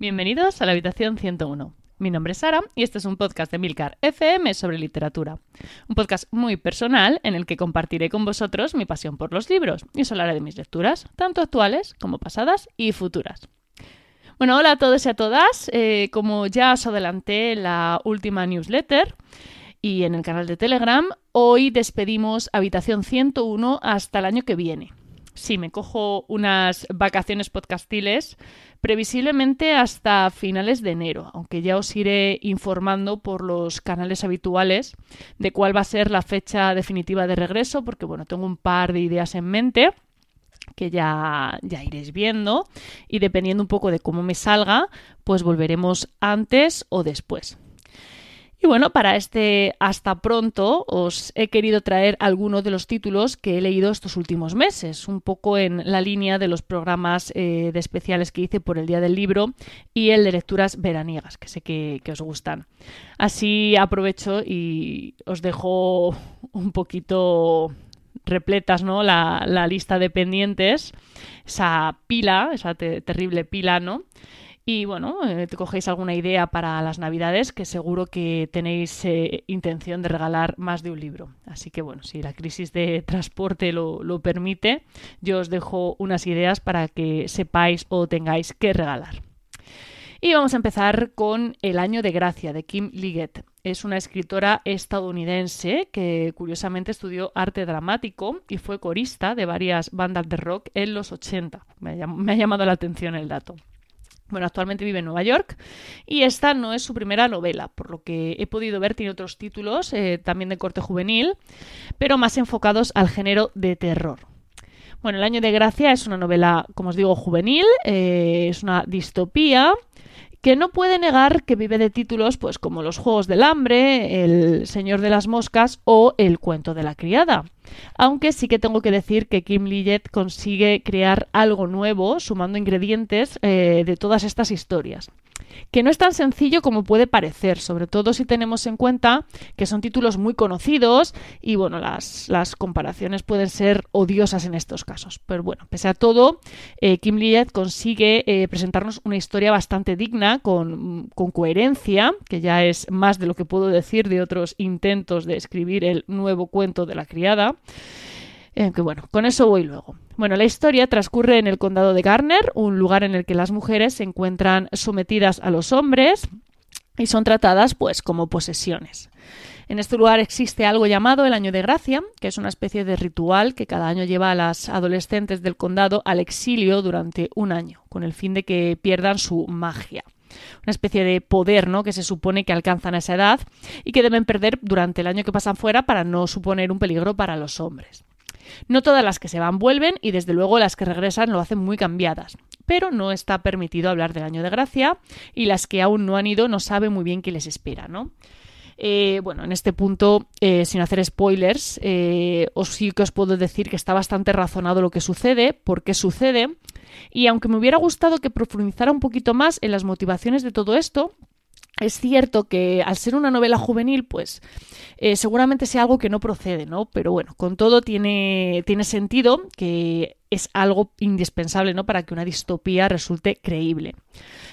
Bienvenidos a la habitación 101. Mi nombre es Sara y este es un podcast de Milcar FM sobre literatura. Un podcast muy personal en el que compartiré con vosotros mi pasión por los libros y os hablaré de mis lecturas, tanto actuales como pasadas y futuras. Bueno, hola a todos y a todas. Eh, como ya os adelanté en la última newsletter y en el canal de Telegram, hoy despedimos Habitación 101 hasta el año que viene. Sí, me cojo unas vacaciones podcastiles previsiblemente hasta finales de enero, aunque ya os iré informando por los canales habituales de cuál va a ser la fecha definitiva de regreso, porque bueno, tengo un par de ideas en mente que ya, ya iréis viendo y dependiendo un poco de cómo me salga, pues volveremos antes o después. Y bueno, para este hasta pronto os he querido traer algunos de los títulos que he leído estos últimos meses, un poco en la línea de los programas eh, de especiales que hice por el Día del Libro y el de lecturas veraniegas, que sé que, os gustan. Así aprovecho y os dejo un poquito repletas ¿no? la, lista de pendientes, esa pila, esa terrible pila, ¿no? Y bueno, eh, cogéis alguna idea para las navidades, que seguro que tenéis eh, intención de regalar más de un libro. Así que bueno, si la crisis de transporte lo, lo permite, yo os dejo unas ideas para que sepáis o tengáis que regalar. Y vamos a empezar con El año de gracia de Kim Liggett. Es una escritora estadounidense que curiosamente estudió arte dramático y fue corista de varias bandas de rock en los 80. Me me ha llamado la atención el dato. Bueno, actualmente vive en Nueva York y esta no es su primera novela, por lo que he podido ver tiene otros títulos, eh, también de corte juvenil, pero más enfocados al género de terror. Bueno, El Año de Gracia es una novela, como os digo, juvenil, eh, es una distopía que no puede negar que vive de títulos pues como Los Juegos del Hambre, El Señor de las Moscas o El Cuento de la Criada. Aunque sí que tengo que decir que Kim Liggett consigue crear algo nuevo sumando ingredientes eh, de todas estas historias que no es tan sencillo como puede parecer, sobre todo si tenemos en cuenta que son títulos muy conocidos y bueno, las, las comparaciones pueden ser odiosas en estos casos. Pero bueno, pese a todo, eh, Kim Liet consigue eh, presentarnos una historia bastante digna, con, con coherencia, que ya es más de lo que puedo decir de otros intentos de escribir el nuevo cuento de la criada. Eh, que bueno, con eso voy luego. Bueno, la historia transcurre en el condado de Garner, un lugar en el que las mujeres se encuentran sometidas a los hombres y son tratadas pues como posesiones. En este lugar existe algo llamado el Año de Gracia, que es una especie de ritual que cada año lleva a las adolescentes del condado al exilio durante un año, con el fin de que pierdan su magia. Una especie de poder, ¿no? Que se supone que alcanzan a esa edad y que deben perder durante el año que pasan fuera para no suponer un peligro para los hombres. No todas las que se van vuelven y desde luego las que regresan lo hacen muy cambiadas. Pero no está permitido hablar del año de gracia y las que aún no han ido no saben muy bien qué les espera, ¿no? Eh, bueno, en este punto, eh, sin hacer spoilers, eh, os sí que os puedo decir que está bastante razonado lo que sucede, por qué sucede, y aunque me hubiera gustado que profundizara un poquito más en las motivaciones de todo esto, es cierto que al ser una novela juvenil, pues seguramente sea algo que no procede, ¿no? Pero bueno, con todo tiene, tiene sentido que es algo indispensable, ¿no? Para que una distopía resulte creíble.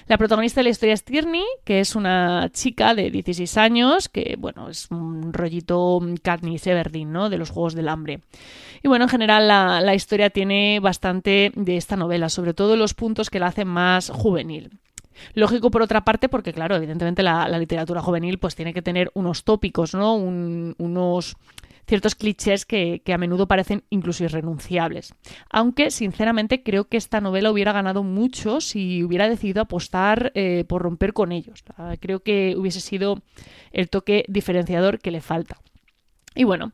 La protagonista de la historia es Tierney, que es una chica de 16 años, que, bueno, es un rollito Katniss Everdeen, ¿no? De los Juegos del Hambre. Y bueno, en general la, la historia tiene bastante de esta novela, sobre todo los puntos que la hacen más juvenil. Lógico por otra parte, porque claro, evidentemente la, literatura juvenil pues tiene que tener unos tópicos, ¿no? unos ciertos clichés que, a menudo parecen incluso irrenunciables. Aunque, sinceramente, creo que esta novela hubiera ganado mucho si hubiera decidido apostar eh, por romper con ellos. Creo que hubiese sido el toque diferenciador que le falta. Y bueno,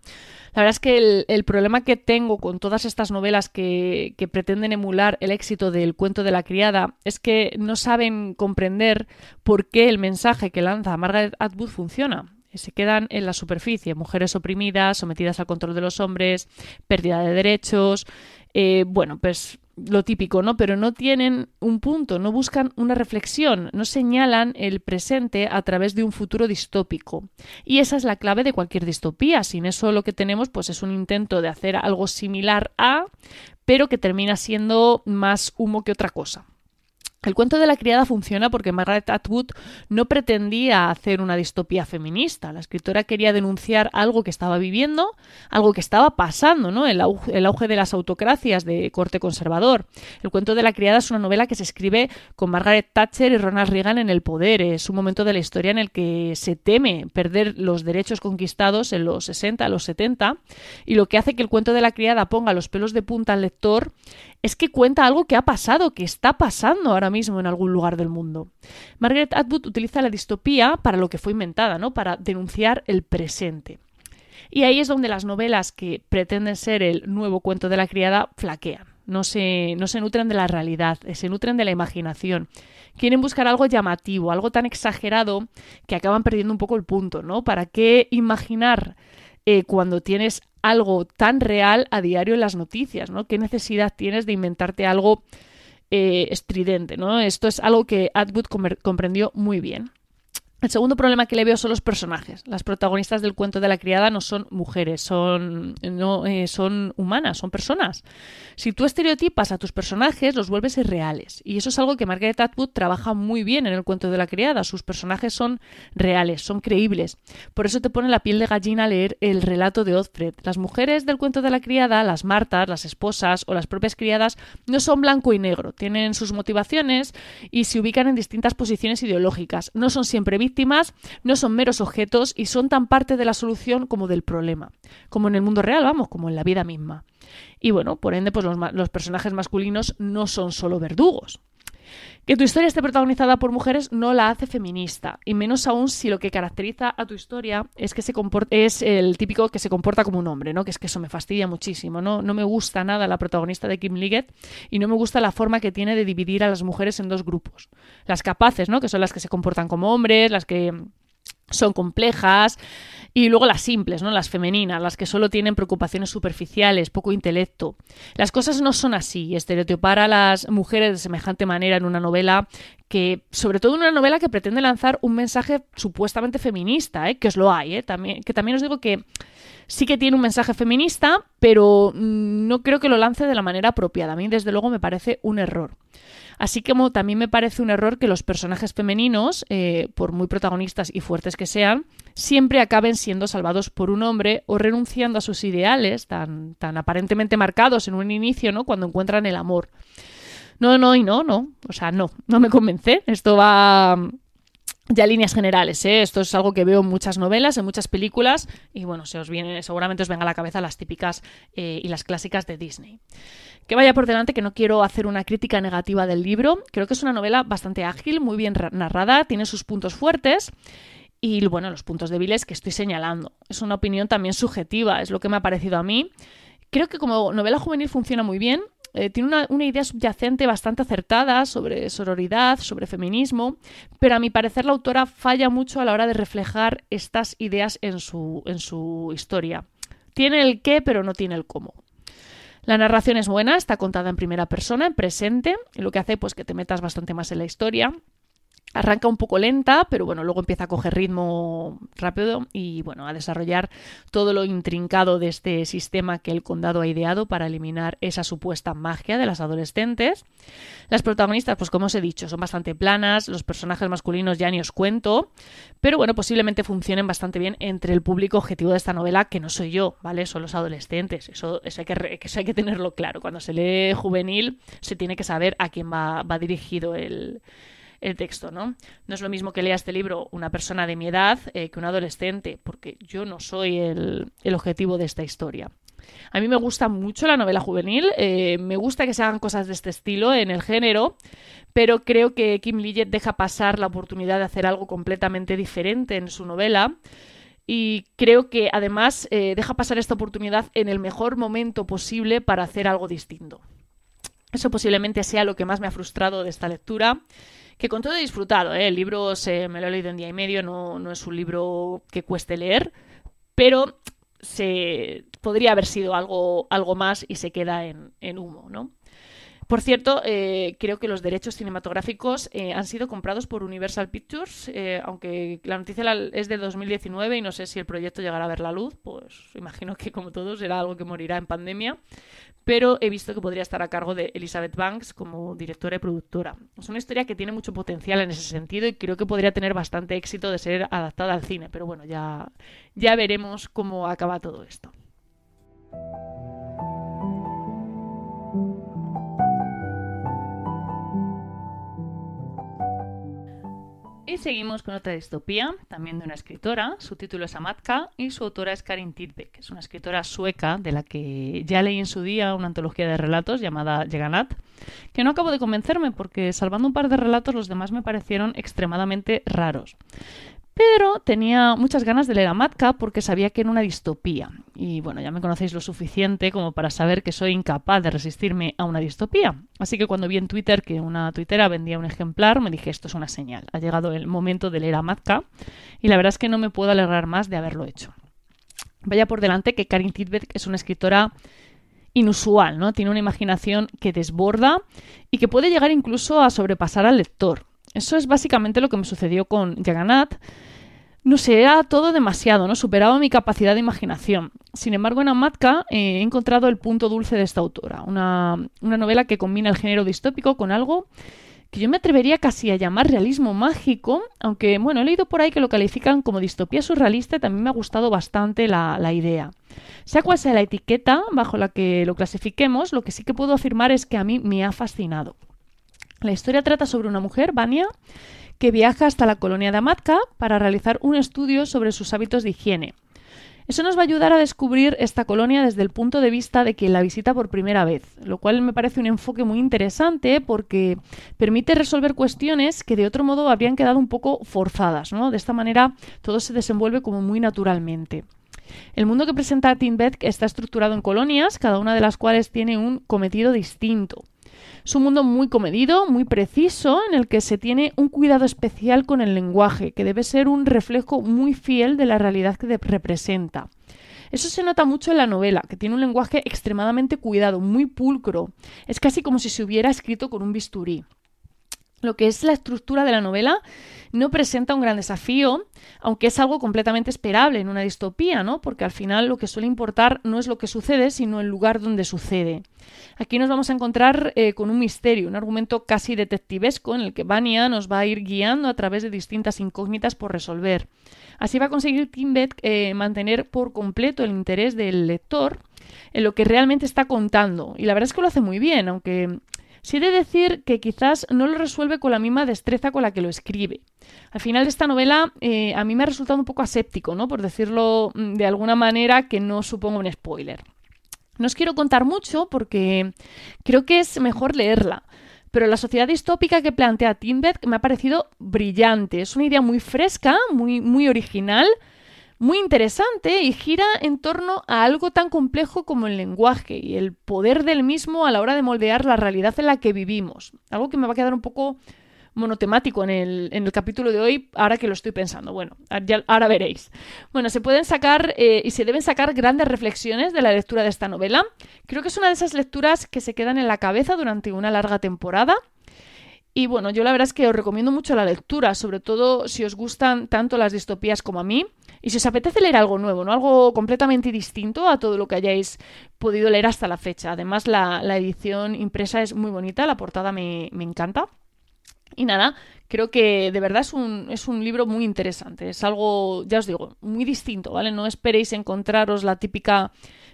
la verdad es que el, problema que tengo con todas estas novelas que, pretenden emular el éxito del cuento de la criada es que no saben comprender por qué el mensaje que lanza Margaret Atwood funciona se quedan en la superficie, mujeres oprimidas, sometidas al control de los hombres, pérdida de derechos, eh, bueno, pues lo típico, ¿no? Pero no tienen un punto, no buscan una reflexión, no señalan el presente a través de un futuro distópico. Y esa es la clave de cualquier distopía. Sin eso lo que tenemos pues es un intento de hacer algo similar a, pero que termina siendo más humo que otra cosa. El cuento de la criada funciona porque Margaret Atwood no pretendía hacer una distopía feminista. La escritora quería denunciar algo que estaba viviendo, algo que estaba pasando, ¿no? El auge, de las autocracias de corte conservador. El cuento de la criada es una novela que se escribe con Margaret Thatcher y Ronald Reagan en el poder. Es un momento de la historia en el que se teme perder los derechos conquistados en los 60, los 70, y lo que hace que el cuento de la criada ponga los pelos de punta al lector es que cuenta algo que ha pasado, que está pasando ahora mismo en algún lugar del mundo. Margaret Atwood utiliza la distopía para lo que fue inventada, ¿no? Para denunciar el presente. Y ahí es donde las novelas que pretenden ser el nuevo cuento de la criada flaquean. No se, no se nutren de la realidad, se nutren de la imaginación. Quieren buscar algo llamativo, algo tan exagerado que acaban perdiendo un poco el punto, ¿no? ¿Para qué imaginar eh, cuando tienes algo tan real a diario en las noticias, ¿no? ¿Qué necesidad tienes de inventarte algo eh, estridente, ¿no? Esto es algo que Atwood comprendió muy bien. El segundo problema que le veo son los personajes. Las protagonistas del cuento de la criada no son mujeres, son, no, eh, son humanas, son personas. Si tú estereotipas a tus personajes, los vuelves irreales. Y eso es algo que Margaret Atwood trabaja muy bien en el cuento de la criada. Sus personajes son reales, son creíbles. Por eso te pone la piel de gallina leer el relato de Othfred. Las mujeres del cuento de la criada, las martas, las esposas o las propias criadas, no son blanco y negro. Tienen sus motivaciones y se ubican en distintas posiciones ideológicas. No son siempre víctimas víctimas no son meros objetos y son tan parte de la solución como del problema, como en el mundo real, vamos, como en la vida misma. Y bueno, por ende, pues los, los personajes masculinos no son solo verdugos. Que tu historia esté protagonizada por mujeres no la hace feminista, y menos aún si lo que caracteriza a tu historia es que se es el típico que se comporta como un hombre, ¿no? Que es que eso me fastidia muchísimo, ¿no? No me gusta nada la protagonista de Kim Liggett y no me gusta la forma que tiene de dividir a las mujeres en dos grupos. Las capaces, ¿no? Que son las que se comportan como hombres, las que son complejas, y luego las simples, ¿no? Las femeninas, las que solo tienen preocupaciones superficiales, poco intelecto. Las cosas no son así. Estereotipar a las mujeres de semejante manera en una novela que, sobre todo en una novela que pretende lanzar un mensaje supuestamente feminista, ¿eh? que os lo hay, ¿eh? también, que también os digo que sí que tiene un mensaje feminista, pero mm, no creo que lo lance de la manera apropiada. A mí, desde luego, me parece un error. Así como también me parece un error que los personajes femeninos, eh, por muy protagonistas y fuertes que sean, siempre acaben siendo salvados por un hombre o renunciando a sus ideales tan, tan aparentemente marcados en un inicio, ¿no? Cuando encuentran el amor. No, no, y no, no. O sea, no, no me convence. Esto va ya líneas generales, ¿eh? esto es algo que veo en muchas novelas, en muchas películas, y bueno, se os viene, seguramente os venga a la cabeza las típicas eh, y las clásicas de Disney. Que vaya por delante que no quiero hacer una crítica negativa del libro, creo que es una novela bastante ágil, muy bien narrada, tiene sus puntos fuertes y bueno, los puntos débiles que estoy señalando. Es una opinión también subjetiva, es lo que me ha parecido a mí. Creo que como novela juvenil funciona muy bien, eh, tiene una, idea subyacente bastante acertada sobre sororidad, sobre feminismo, pero a mi parecer la autora falla mucho a la hora de reflejar estas ideas en su, en su historia. Tiene el qué, pero no tiene el cómo. La narración es buena, está contada en primera persona, en presente, lo que hace pues que te metas bastante más en la historia. Arranca un poco lenta, pero bueno, luego empieza a coger ritmo rápido y bueno, a desarrollar todo lo intrincado de este sistema que el condado ha ideado para eliminar esa supuesta magia de las adolescentes. Las protagonistas, pues como os he dicho, son bastante planas, los personajes masculinos ya ni os cuento, pero bueno, posiblemente funcionen bastante bien entre el público objetivo de esta novela, que no soy yo, ¿vale? Son los adolescentes. Eso, hay, que, eso hay que tenerlo claro. Cuando se lee juvenil, se tiene que saber a quién va, va dirigido el el texto, ¿no? No es lo mismo que lea este libro una persona de mi edad eh, que un adolescente, porque yo no soy el, objetivo de esta historia. A mí me gusta mucho la novela juvenil, eh, me gusta que se hagan cosas de este estilo en el género, pero creo que Kim Liggett deja pasar la oportunidad de hacer algo completamente diferente en su novela. Y creo que además eh, deja pasar esta oportunidad en el mejor momento posible para hacer algo distinto. Eso posiblemente sea lo que más me ha frustrado de esta lectura que con todo he disfrutado. ¿eh? El libro se, me lo he leído en día y medio, no, no es un libro que cueste leer, pero se podría haber sido algo, algo más y se queda en, en humo, ¿no? Por cierto, eh, creo que los derechos cinematográficos eh, han sido comprados por Universal Pictures, eh, aunque la noticia es de 2019 y no sé si el proyecto llegará a ver la luz, pues imagino que como todos será algo que morirá en pandemia, pero he visto que podría estar a cargo de Elizabeth Banks como directora y productora. Es una historia que tiene mucho potencial en ese sentido y creo que podría tener bastante éxito de ser adaptada al cine, pero bueno, ya, ya veremos cómo acaba todo esto. Y seguimos con otra distopía, también de una escritora. Su título es Amatka y su autora es Karin Tidbeck. Es una escritora sueca de la que ya leí en su día una antología de relatos llamada Yeganat, que no acabo de convencerme porque, salvando un par de relatos, los demás me parecieron extremadamente raros. Pero tenía muchas ganas de leer a Matka porque sabía que era una distopía. Y bueno, ya me conocéis lo suficiente como para saber que soy incapaz de resistirme a una distopía. Así que cuando vi en Twitter que una tuitera vendía un ejemplar, me dije esto es una señal. Ha llegado el momento de leer a Matka y la verdad es que no me puedo alegrar más de haberlo hecho. Vaya por delante que Karin Tidbeck es una escritora inusual, ¿no? Tiene una imaginación que desborda y que puede llegar incluso a sobrepasar al lector. Eso es básicamente lo que me sucedió con Jagannath. No sé, era todo demasiado, ¿no? Superaba mi capacidad de imaginación. Sin embargo, en Amatka eh, he encontrado el punto dulce de esta autora. Una, una novela que combina el género distópico con algo que yo me atrevería casi a llamar realismo mágico, aunque bueno, he leído por ahí que lo califican como distopía surrealista y también me ha gustado bastante la, la, idea. Sea cual sea la etiqueta bajo la que lo clasifiquemos, lo que sí que puedo afirmar es que a mí me ha fascinado. La historia trata sobre una mujer, Vania, que viaja hasta la colonia de Amatka para realizar un estudio sobre sus hábitos de higiene. Eso nos va a ayudar a descubrir esta colonia desde el punto de vista de quien la visita por primera vez, lo cual me parece un enfoque muy interesante porque permite resolver cuestiones que de otro modo habrían quedado un poco forzadas. ¿no? De esta manera todo se desenvuelve como muy naturalmente. El mundo que presenta Tim está estructurado en colonias, cada una de las cuales tiene un cometido distinto. Es un mundo muy comedido, muy preciso, en el que se tiene un cuidado especial con el lenguaje, que debe ser un reflejo muy fiel de la realidad que representa. Eso se nota mucho en la novela, que tiene un lenguaje extremadamente cuidado, muy pulcro. Es casi como si se hubiera escrito con un bisturí. Lo que es la estructura de la novela no presenta un gran desafío, aunque es algo completamente esperable en una distopía, ¿no? Porque al final lo que suele importar no es lo que sucede, sino el lugar donde sucede. Aquí nos vamos a encontrar eh, con un misterio, un argumento casi detectivesco en el que Vania nos va a ir guiando a través de distintas incógnitas por resolver. Así va a conseguir Timbet eh, mantener por completo el interés del lector en lo que realmente está contando. Y la verdad es que lo hace muy bien, aunque Sí he de decir que quizás no lo resuelve con la misma destreza con la que lo escribe. Al final de esta novela eh, a mí me ha resultado un poco aséptico, ¿no? Por decirlo mm, de alguna manera que no supongo un spoiler. No os quiero contar mucho porque creo que es mejor leerla. Pero la sociedad distópica que plantea Timbeck me ha parecido brillante. Es una idea muy fresca, muy, muy original, muy interesante y gira en torno a algo tan complejo como el lenguaje y el poder del mismo a la hora de moldear la realidad en la que vivimos. Algo que me va a quedar un poco monotemático en el, en el capítulo de hoy, ahora que lo estoy pensando. Bueno, ahora veréis. Bueno, se pueden sacar eh, y se deben sacar grandes reflexiones de la lectura de esta novela. Creo que es una de esas lecturas que se quedan en la cabeza durante una larga temporada. Y bueno, yo la verdad es que os recomiendo mucho la lectura, sobre todo si os gustan tanto las distopías como a mí. Y si os apetece leer algo nuevo, ¿no? Algo completamente distinto a todo lo que hayáis podido leer hasta la fecha. Además, la, edición impresa es muy bonita, la portada me, encanta. Y nada, creo que de verdad es un, es un libro muy interesante. Es algo, ya os digo, muy distinto, ¿vale? No esperéis encontraros la típica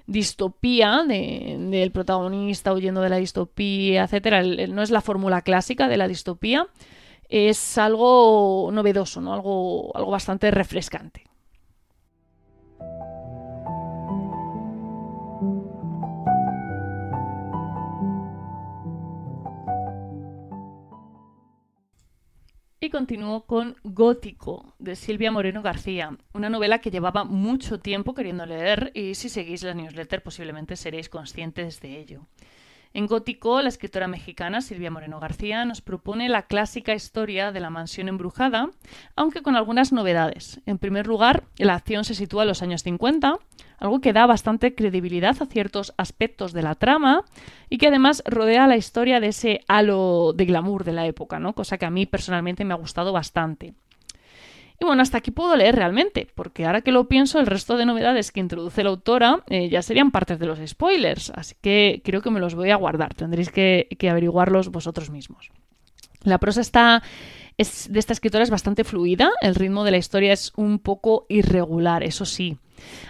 distopía del protagonista huyendo de la distopía, etcétera. no es la fórmula clásica de la distopía. Es algo novedoso, ¿no? Algo, algo bastante refrescante. Y continúo con Gótico, de Silvia Moreno García, una novela que llevaba mucho tiempo queriendo leer y si seguís la newsletter posiblemente seréis conscientes de ello. En Gótico, la escritora mexicana Silvia Moreno García nos propone la clásica historia de la mansión embrujada, aunque con algunas novedades. En primer lugar, la acción se sitúa en los años 50, algo que da bastante credibilidad a ciertos aspectos de la trama y que además rodea la historia de ese halo de glamour de la época, ¿no? Cosa que a mí personalmente me ha gustado bastante. Y bueno, hasta aquí puedo leer realmente, porque ahora que lo pienso, el resto de novedades que introduce la autora eh, ya serían partes de los spoilers, así que creo que me los voy a guardar, tendréis que, que averiguarlos vosotros mismos. La prosa está es, de esta escritora es bastante fluida, el ritmo de la historia es un poco irregular, eso sí.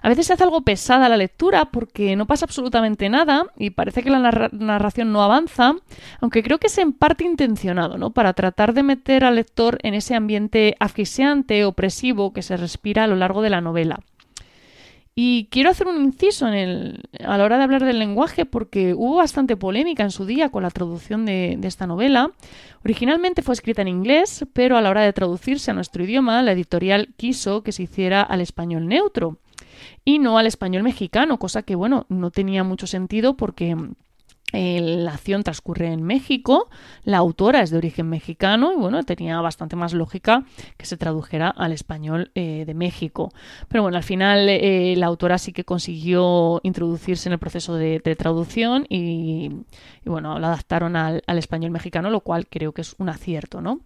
A veces se hace algo pesada la lectura porque no pasa absolutamente nada y parece que la narración no avanza, aunque creo que es en parte intencionado, ¿no? Para tratar de meter al lector en ese ambiente asfixiante, opresivo que se respira a lo largo de la novela. Y quiero hacer un inciso a la hora de hablar del lenguaje porque hubo bastante polémica en su día con la traducción de, esta novela. Originalmente fue escrita en inglés, pero a la hora de traducirse a nuestro idioma, la editorial quiso que se hiciera al español neutro y no al español mexicano, cosa que, bueno, no tenía mucho sentido porque la acción transcurre en México, la autora es de origen mexicano y bueno, tenía bastante más lógica que se tradujera al español eh, de México. Pero bueno, al final eh, la autora sí que consiguió introducirse en el proceso de, traducción y, bueno, la adaptaron al, al español mexicano, lo cual creo que es un acierto, ¿no?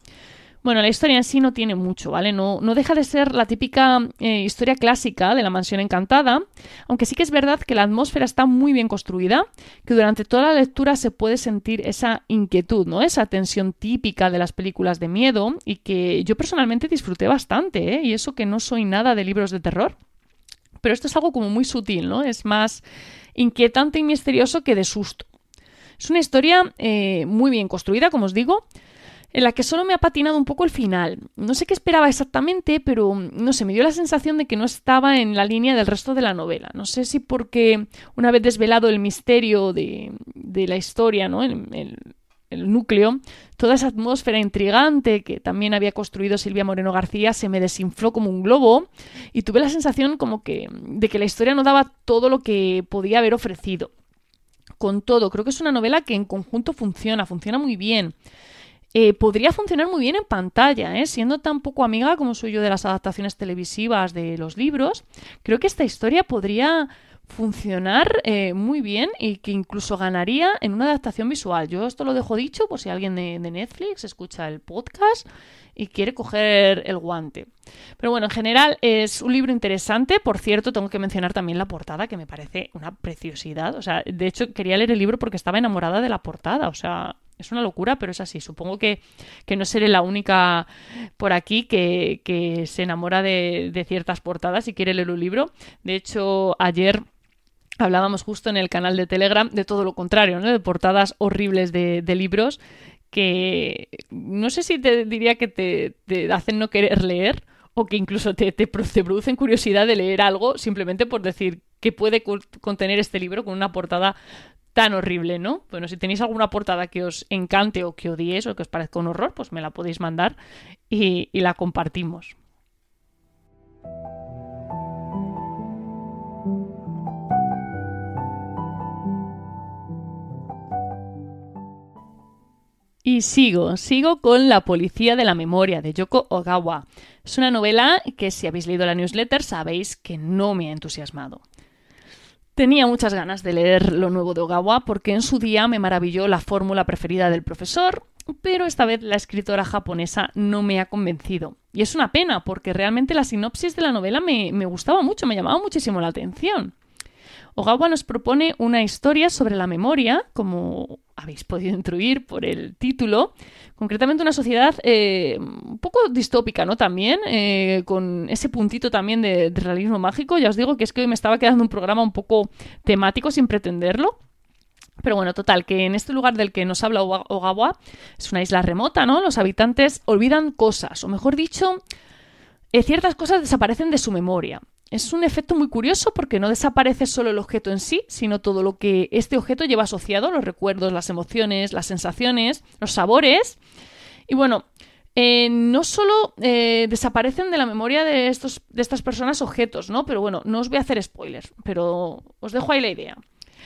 Bueno, la historia en sí no tiene mucho, ¿vale? No, no deja de ser la típica eh, historia clásica de la mansión encantada, aunque sí que es verdad que la atmósfera está muy bien construida, que durante toda la lectura se puede sentir esa inquietud, ¿no? Esa tensión típica de las películas de miedo y que yo personalmente disfruté bastante, ¿eh? Y eso que no soy nada de libros de terror. Pero esto es algo como muy sutil, ¿no? Es más inquietante y misterioso que de susto. Es una historia eh, muy bien construida, como os digo, en la que solo me ha patinado un poco el final. No sé qué esperaba exactamente, pero no sé, me dio la sensación de que no estaba en la línea del resto de la novela. No sé si porque una vez desvelado el misterio de, la historia, ¿no? El, el, núcleo, toda esa atmósfera intrigante que también había construido Silvia Moreno García se me desinfló como un globo y tuve la sensación como que de que la historia no daba todo lo que podía haber ofrecido. Con todo, creo que es una novela que en conjunto funciona, funciona muy bien. Eh, podría funcionar muy bien en pantalla, ¿eh? siendo tan poco amiga como soy yo de las adaptaciones televisivas de los libros. Creo que esta historia podría funcionar eh, muy bien y que incluso ganaría en una adaptación visual. Yo esto lo dejo dicho por si alguien de, de, Netflix escucha el podcast y quiere coger el guante. Pero bueno, en general es un libro interesante. Por cierto, tengo que mencionar también la portada, que me parece una preciosidad. O sea, de hecho, quería leer el libro porque estaba enamorada de la portada. O sea, es una locura, pero es así. Supongo que, no seré la única por aquí que, se enamora de, ciertas portadas y quiere leer un libro. De hecho, ayer hablábamos justo en el canal de Telegram de todo lo contrario, ¿no? De portadas horribles de, libros que no sé si te diría que te, hacen no querer leer o que incluso te, te, producen curiosidad de leer algo simplemente por decir que puede contener este libro con una portada tan horrible, ¿no? Bueno, si tenéis alguna portada que os encante o que odiéis o que os parezca un horror, pues me la podéis mandar y, y la compartimos. Y sigo, sigo con La Policía de la Memoria de Yoko Ogawa. Es una novela que si habéis leído la newsletter sabéis que no me ha entusiasmado. Tenía muchas ganas de leer lo nuevo de Ogawa porque en su día me maravilló la fórmula preferida del profesor, pero esta vez la escritora japonesa no me ha convencido. Y es una pena porque realmente la sinopsis de la novela me, me gustaba mucho, me llamaba muchísimo la atención. Ogawa nos propone una historia sobre la memoria, como habéis podido intuir por el título, concretamente una sociedad eh, un poco distópica, ¿no? También, eh, con ese puntito también de, realismo mágico. Ya os digo que es que hoy me estaba quedando un programa un poco temático sin pretenderlo. Pero bueno, total, que en este lugar del que nos habla Ogawa es una isla remota, ¿no? Los habitantes olvidan cosas, o mejor dicho, eh, ciertas cosas desaparecen de su memoria. Es un efecto muy curioso porque no desaparece solo el objeto en sí, sino todo lo que este objeto lleva asociado, los recuerdos, las emociones, las sensaciones, los sabores. Y bueno, eh, no solo eh, desaparecen de la memoria de, estos, de estas personas objetos, ¿no? Pero bueno, no os voy a hacer spoilers, pero os dejo ahí la idea.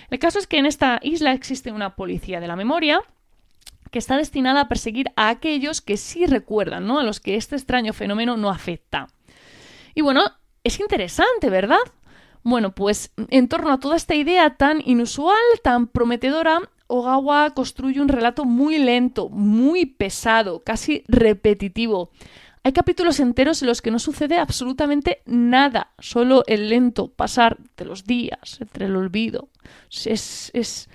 El caso es que en esta isla existe una policía de la memoria que está destinada a perseguir a aquellos que sí recuerdan, ¿no? A los que este extraño fenómeno no afecta. Y bueno, es interesante, ¿verdad? Bueno, pues en torno a toda esta idea tan inusual, tan prometedora, Ogawa construye un relato muy lento, muy pesado, casi repetitivo. Hay capítulos enteros en los que no sucede absolutamente nada, solo el lento pasar de los días entre el olvido. Es,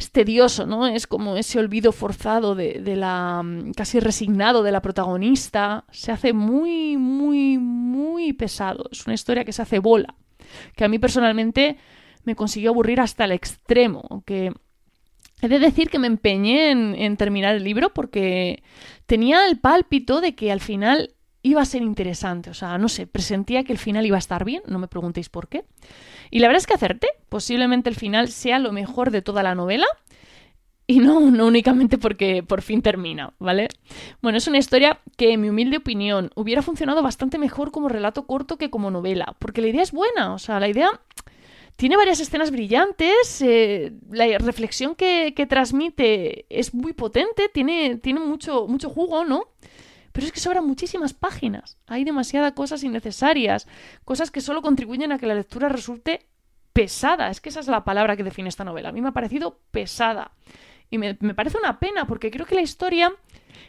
es tedioso, ¿no? Es como ese olvido forzado de, la. Mm, casi resignado de la protagonista. Se hace muy, muy, muy pesado. Es una historia que se hace bola. Que a mí personalmente me consiguió aburrir hasta el extremo. Aunque he de decir que me empeñé en, en terminar el libro porque tenía el pálpito de que al final iba a ser interesante. O sea, no sé, presentía que el final iba a estar bien, no me preguntéis por qué. Y la verdad es que acerté. Posiblemente el final sea lo mejor de toda la novela. Y no, únicamente porque por fin termina, ¿vale? Bueno, es una historia que, en mi humilde opinión, hubiera funcionado bastante mejor como relato corto que como novela, porque la idea es buena, o sea, la idea tiene varias escenas brillantes, eh, la reflexión que, transmite es muy potente, tiene, tiene mucho, mucho jugo, ¿no? Pero es que sobran muchísimas páginas. Hay demasiadas cosas innecesarias, cosas que solo contribuyen a que la lectura resulte pesada. Es que esa es la palabra que define esta novela. A mí me ha parecido pesada. Y me, me parece una pena porque creo que la historia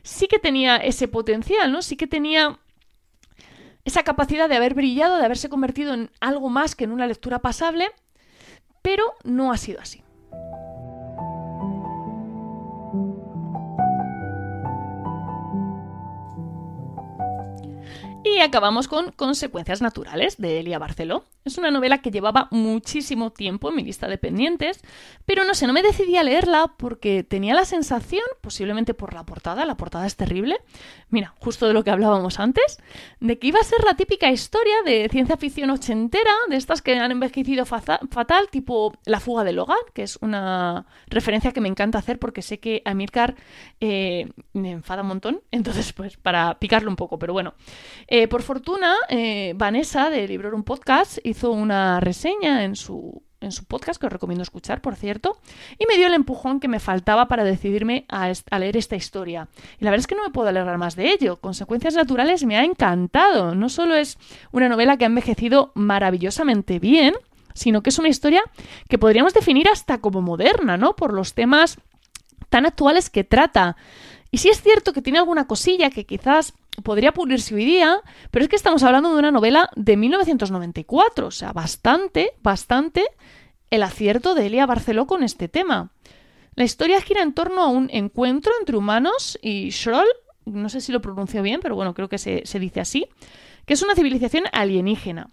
sí que tenía ese potencial, ¿no? Sí que tenía esa capacidad de haber brillado, de haberse convertido en algo más que en una lectura pasable, pero no ha sido así. Y acabamos con Consecuencias Naturales de Elia Barceló. Es una novela que llevaba muchísimo tiempo en mi lista de pendientes, pero no sé, no me decidí a leerla porque tenía la sensación, posiblemente por la portada, la portada es terrible, mira, justo de lo que hablábamos antes, de que iba a ser la típica historia de ciencia ficción ochentera, de estas que han envejecido fatal, tipo La fuga del hogar, que es una referencia que me encanta hacer porque sé que a Mirkar eh, me enfada un montón, entonces pues para picarlo un poco, pero bueno. Eh, por fortuna, eh, Vanessa de un Podcast hizo una reseña en su, en su podcast, que os recomiendo escuchar, por cierto, y me dio el empujón que me faltaba para decidirme a, a, leer esta historia. Y la verdad es que no me puedo alegrar más de ello. Consecuencias Naturales me ha encantado. No solo es una novela que ha envejecido maravillosamente bien, sino que es una historia que podríamos definir hasta como moderna, ¿no? Por los temas tan actuales que trata. Y sí es cierto que tiene alguna cosilla que quizás podría pulirse hoy día, pero es que estamos hablando de una novela de 1994, o sea, bastante, bastante el acierto de Elia Barceló con este tema. La historia gira en torno a un encuentro entre humanos y Schroll, no sé si lo pronuncio bien, pero bueno, creo que se, se dice así, que es una civilización alienígena.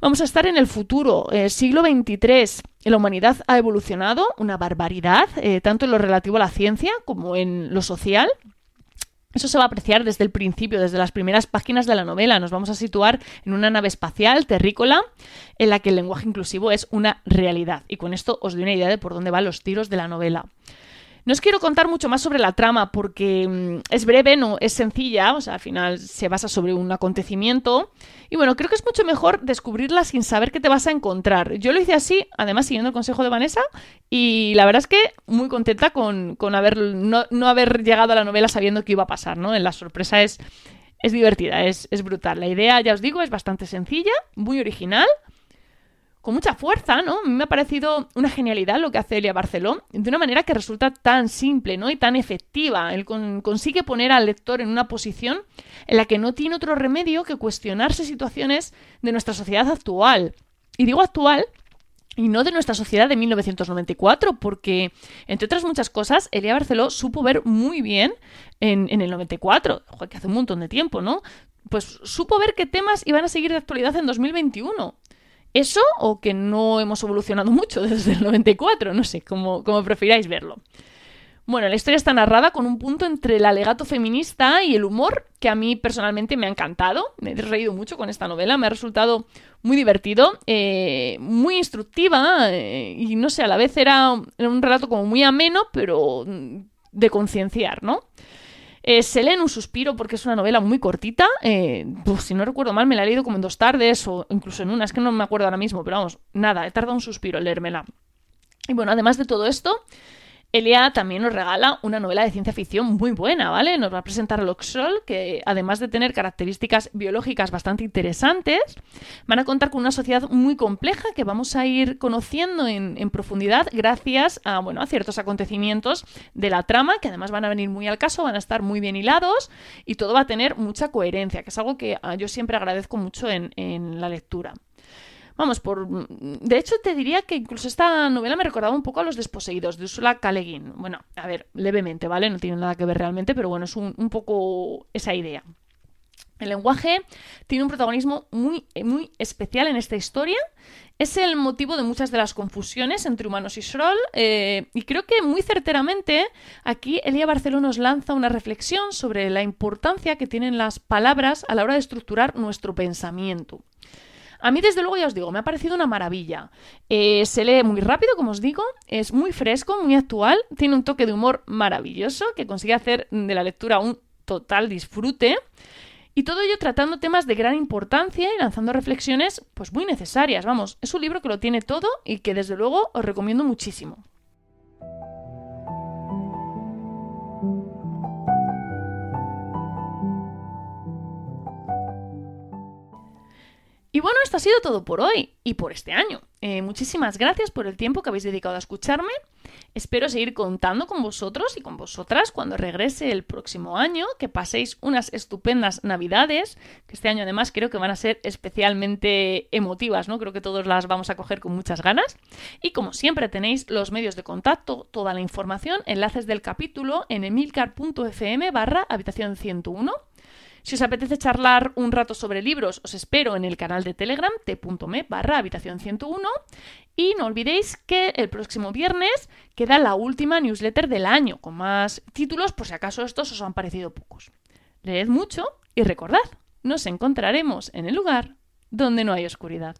Vamos a estar en el futuro, eh, siglo XXIII. La humanidad ha evolucionado, una barbaridad, eh, tanto en lo relativo a la ciencia como en lo social. Eso se va a apreciar desde el principio, desde las primeras páginas de la novela. Nos vamos a situar en una nave espacial terrícola en la que el lenguaje inclusivo es una realidad. Y con esto os doy una idea de por dónde van los tiros de la novela. No os quiero contar mucho más sobre la trama porque mm, es breve, no es sencilla, o sea, al final se basa sobre un acontecimiento. Y bueno, creo que es mucho mejor descubrirla sin saber qué te vas a encontrar. Yo lo hice así, además siguiendo el consejo de Vanessa, y la verdad es que muy contenta con, haber, no, no, haber llegado a la novela sabiendo qué iba a pasar, ¿no? La sorpresa es, es divertida, es, es brutal. La idea, ya os digo, es bastante sencilla, muy original con mucha fuerza, ¿no? Me ha parecido una genialidad lo que hace Elia Barceló, de una manera que resulta tan simple, ¿no? Y tan efectiva. Él consigue poner al lector en una posición en la que no tiene otro remedio que cuestionarse situaciones de nuestra sociedad actual. Y digo actual y no de nuestra sociedad de 1994, porque, entre otras muchas cosas, Elia Barceló supo ver muy bien en, en el 94, que hace un montón de tiempo, ¿no? Pues supo ver qué temas iban a seguir de actualidad en 2021. ¿Eso o que no hemos evolucionado mucho desde el 94? No sé, como, como prefiráis verlo. Bueno, la historia está narrada con un punto entre el alegato feminista y el humor que a mí personalmente me ha encantado. Me he reído mucho con esta novela, me ha resultado muy divertido, eh, muy instructiva eh, y no sé, a la vez era un relato como muy ameno, pero de concienciar, ¿no? Eh, se lee en un suspiro porque es una novela muy cortita. Eh, si no recuerdo mal, me la he leído como en dos tardes o incluso en una. Es que no me acuerdo ahora mismo, pero vamos, nada, he tardado un suspiro en leérmela. Y bueno, además de todo esto, Elia también nos regala una novela de ciencia ficción muy buena, ¿vale? Nos va a presentar Loxol, que además de tener características biológicas bastante interesantes, van a contar con una sociedad muy compleja que vamos a ir conociendo en, profundidad gracias a, bueno, a ciertos acontecimientos de la trama, que además van a venir muy al caso, van a estar muy bien hilados y todo va a tener mucha coherencia, que es algo que ah, yo siempre agradezco mucho en la lectura. Vamos, por. De hecho, te diría que incluso esta novela me recordaba un poco a Los Desposeídos, de Ursula K. Bueno, a ver, levemente, ¿vale? No tiene nada que ver realmente, pero bueno, es un, poco esa idea. El lenguaje tiene un protagonismo muy, muy especial en esta historia. Es el motivo de muchas de las confusiones entre humanos y Schroll. Eh, y creo que muy certeramente aquí Elia Barceló nos lanza una reflexión sobre la importancia que tienen las palabras a la hora de estructurar nuestro pensamiento. A mí, desde luego, ya os digo, me ha parecido una maravilla. Eh, se lee muy rápido, como os digo, es muy fresco, muy actual, tiene un toque de humor maravilloso que consigue hacer de la lectura un total disfrute. Y todo ello tratando temas de gran importancia y lanzando reflexiones pues muy necesarias. Vamos, es un libro que lo tiene todo y que desde luego os recomiendo muchísimo. Y bueno, esto ha sido todo por hoy y por este año. Eh, muchísimas gracias por el tiempo que habéis dedicado a escucharme. Espero seguir contando con vosotros y con vosotras cuando regrese el próximo año, que paséis unas estupendas navidades, que este año además creo que van a ser especialmente emotivas, ¿no? Creo que todos las vamos a coger con muchas ganas. Y como siempre tenéis los medios de contacto, toda la información, enlaces del capítulo en emilcar.fm barra habitación 101 si os apetece charlar un rato sobre libros, os espero en el canal de Telegram t.me barra habitación 101 y no olvidéis que el próximo viernes queda la última newsletter del año, con más títulos por si acaso estos os han parecido pocos. Leed mucho y recordad, nos encontraremos en el lugar donde no hay oscuridad.